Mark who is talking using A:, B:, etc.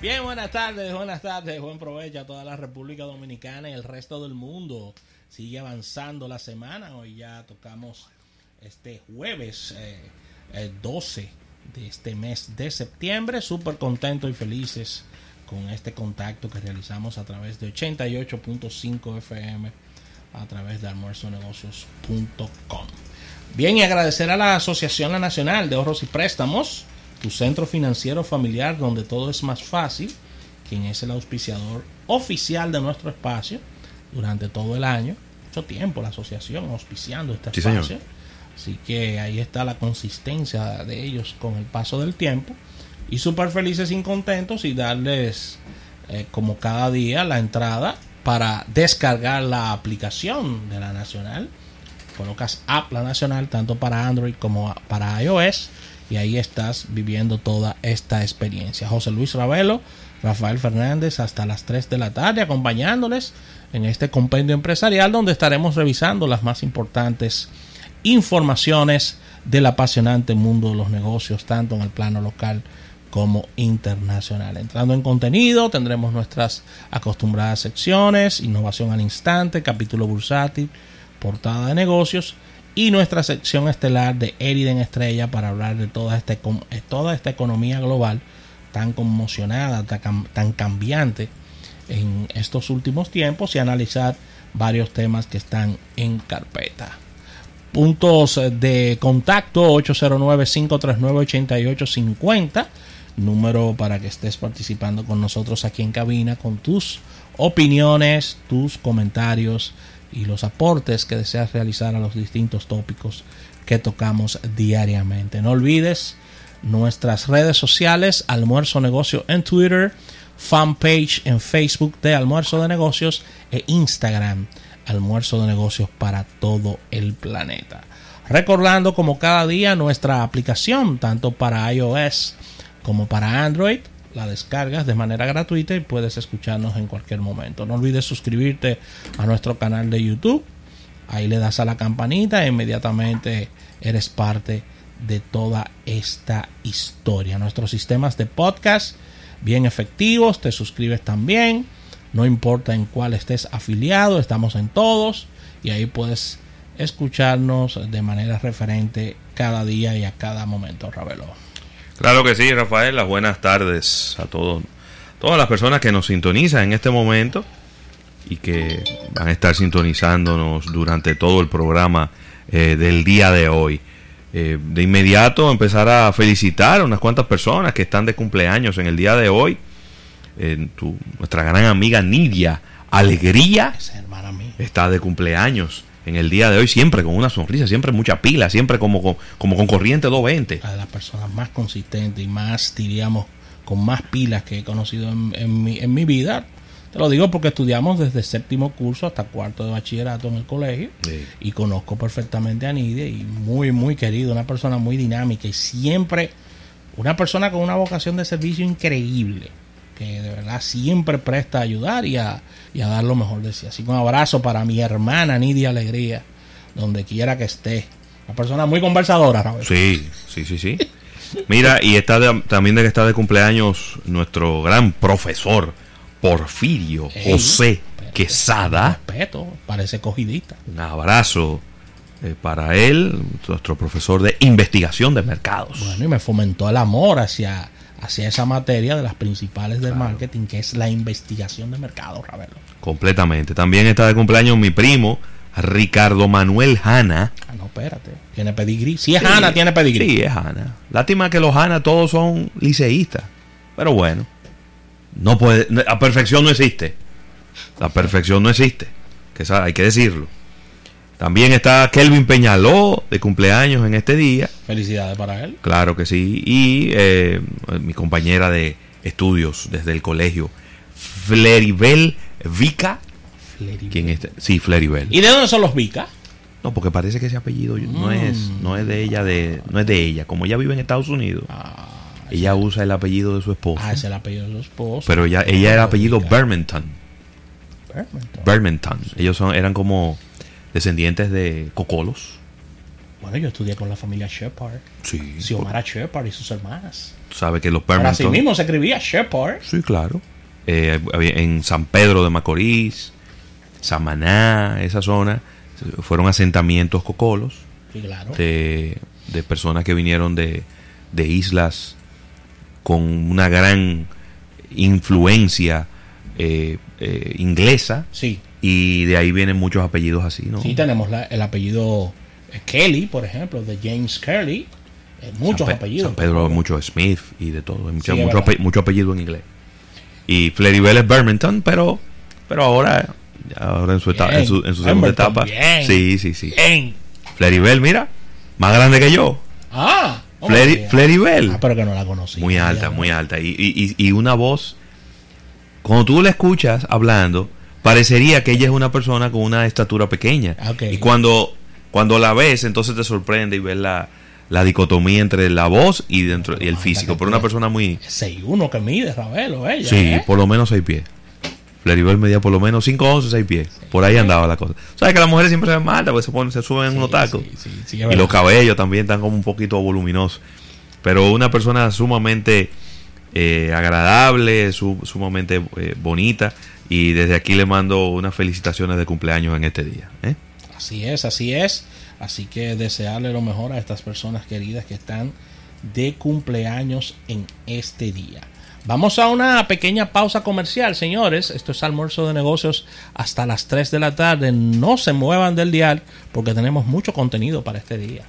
A: Bien, buenas tardes, buenas tardes, buen provecho a toda la República Dominicana y el resto del mundo. Sigue avanzando la semana, hoy ya tocamos este jueves eh, 12 de este mes de septiembre, súper contentos y felices con este contacto que realizamos a través de 88.5 FM, a través de almuerzonegocios.com. Bien, y agradecer a la Asociación Nacional de Ahorros y Préstamos, tu centro financiero familiar donde todo es más fácil, quien es el auspiciador oficial de nuestro espacio durante todo el año. Mucho tiempo la asociación auspiciando este
B: Sí,
A: espacio.
B: señor.
A: Así que ahí está la consistencia de ellos con el paso del tiempo. Y súper felices y contentos y darles eh, como cada día la entrada para descargar la aplicación de la Nacional. Colocas App La Nacional tanto para Android como para iOS y ahí estás viviendo toda esta experiencia. José Luis Ravelo, Rafael Fernández hasta las 3 de la tarde acompañándoles en este compendio empresarial donde estaremos revisando las más importantes informaciones del apasionante mundo de los negocios, tanto en el plano local como internacional. Entrando en contenido, tendremos nuestras acostumbradas secciones, innovación al instante, capítulo bursátil, portada de negocios y nuestra sección estelar de Eriden Estrella para hablar de toda esta, econ- eh, toda esta economía global tan conmocionada, tan cambiante en estos últimos tiempos y analizar varios temas que están en carpeta. Puntos de contacto 809-539-8850 número para que estés participando con nosotros aquí en cabina con tus opiniones, tus comentarios y los aportes que deseas realizar a los distintos tópicos que tocamos diariamente. No olvides nuestras redes sociales, Almuerzo Negocio en Twitter, fanpage en Facebook de Almuerzo de Negocios e Instagram Almuerzo de Negocios para todo el planeta. Recordando como cada día nuestra aplicación, tanto para iOS como para Android, la descargas de manera gratuita y puedes escucharnos en cualquier momento. No olvides suscribirte a nuestro canal de YouTube. Ahí le das a la campanita e inmediatamente eres parte de toda esta historia. Nuestros sistemas de podcast bien efectivos, te suscribes también. No importa en cuál estés afiliado, estamos en todos y ahí puedes escucharnos de manera referente cada día y a cada momento, Ravelo.
B: Claro que sí, Rafael. Las buenas tardes a todos, todas las personas que nos sintonizan en este momento y que van a estar sintonizándonos durante todo el programa eh, del día de hoy. Eh, de inmediato empezar a felicitar a unas cuantas personas que están de cumpleaños en el día de hoy. Eh, tu- nuestra gran amiga Nidia Alegría
A: Esa hermana mía.
B: está de cumpleaños en el día de hoy, siempre con una sonrisa, siempre mucha pila, siempre como, con- como con corriente 220.
A: Una de las personas más consistentes y más, diríamos, con más pilas que he conocido en, en mi, en mi vida. Te lo digo porque estudiamos desde séptimo curso hasta cuarto de bachillerato en el colegio.
B: Sí.
A: y conozco perfectamente a Nidia y muy muy querido, una persona muy dinámica y siempre una persona con una vocación de servicio increíble, que de verdad siempre presta a ayudar y a, y a dar lo mejor de sí. Así que un abrazo para mi hermana Nidia Alegría, donde quiera que esté. Una persona muy conversadora, Raúl.
B: Sí, sí, sí, sí. Mira, y está de- también de que está de cumpleaños nuestro gran profesor Porfirio
A: Ey,
B: José
A: pero-
B: Quesada.
A: Respeto, parece cogidita.
B: Un abrazo eh, para él, nuestro profesor de investigación de mercados.
A: Bueno, y me fomentó el amor hacia, hacia esa materia de las principales del marketing, que es la investigación de mercado, Ravelo.
B: Completamente. También está de cumpleaños mi primo Ricardo Manuel Hanna.
A: Ah, no, espérate. Tiene pedigrí. Si es Ana, tiene pedigrí.
B: Sí, es Hanna. Lástima que los Hanna todos son liceístas. Pero bueno, no puede, la perfección no existe. La perfección no existe. Que hay que decirlo. También está Kelvin Peñaló de cumpleaños en este día.
A: Felicidades para él.
B: Claro que sí. Y eh, mi compañera de estudios desde el colegio, Fleribel Vica. ¿Quién es? Sí, Fleribel.
A: ¿Y de dónde son los Vicas?
B: No, porque parece que ese apellido no es no es de ella de no es de ella, como ella vive en Estados Unidos. ella usa el apellido de su esposo.
A: Ah, es el apellido de su esposo.
B: pero ella ella era apellido
A: Vica.
B: Bermenton.
A: Bermenton.
B: Bermenton. Ellos son eran como descendientes de cocolos.
A: Bueno, yo estudié con la familia Shepard.
B: Sí.
A: Xiomara Shepard y sus hermanas.
B: Tú sabes que los
A: Pero así mismo se escribía Shepard.
B: Sí, claro. Eh, en San Pedro de Macorís, Samaná, esa zona, fueron asentamientos cocolos
A: Sí, claro.
B: de, de personas que vinieron de, de islas con una gran influencia eh, eh, inglesa
A: Sí,
B: y de ahí vienen muchos apellidos así, ¿no?
A: sí tenemos la- el apellido eh, Kelly, por ejemplo, de James Kelly. Eh, muchos
B: San
A: apellidos.
B: San Pedro, mucho Smith y de todo. Hay mucho,
A: Sí,
B: mucho, ape- mucho apellido en inglés. Y Fleribel es Birmingham, pero, pero ahora, ahora en su, etapa, en su, en su segunda etapa.
A: bien.
B: Sí, sí, sí.
A: Bien.
B: Fleribel, mira, más grande que yo.
A: Ah, oh,
B: Fleri-. Fleribel.
A: Ah, pero que no la conocí.
B: muy alta, muy alta. Y, y- y una voz, cuando tú la escuchas hablando, parecería que ella es una persona con una estatura pequeña.
A: Ok.
B: Y cuando, cuando la ves, entonces te sorprende y ves la, la dicotomía entre la voz y, dentro, y el
A: Ah,
B: físico. Pero una persona muy...
A: 6'1 que mide, Ravelo, ella.
B: Sí,
A: ¿eh?
B: por lo menos 6 pies. Fleribel medía por lo menos 5 11, 6 pies. Por ahí andaba la cosa. Sabes que las mujeres siempre se ven mal, porque se, ponen, se suben en unos tacos.
A: Sí, sí, sí,
B: y los cabellos también están como un poquito voluminosos. Pero una persona sumamente eh, agradable, su- sumamente eh, bonita. Y desde aquí le mando unas felicitaciones de cumpleaños en este día. ¿eh?
A: Así es, así es. Así que desearle lo mejor a estas personas queridas que están de cumpleaños en este día. Vamos a una pequeña pausa comercial, señores. Esto es almuerzo de negocios hasta las 3 de la tarde. No se muevan del dial porque tenemos mucho contenido para este día.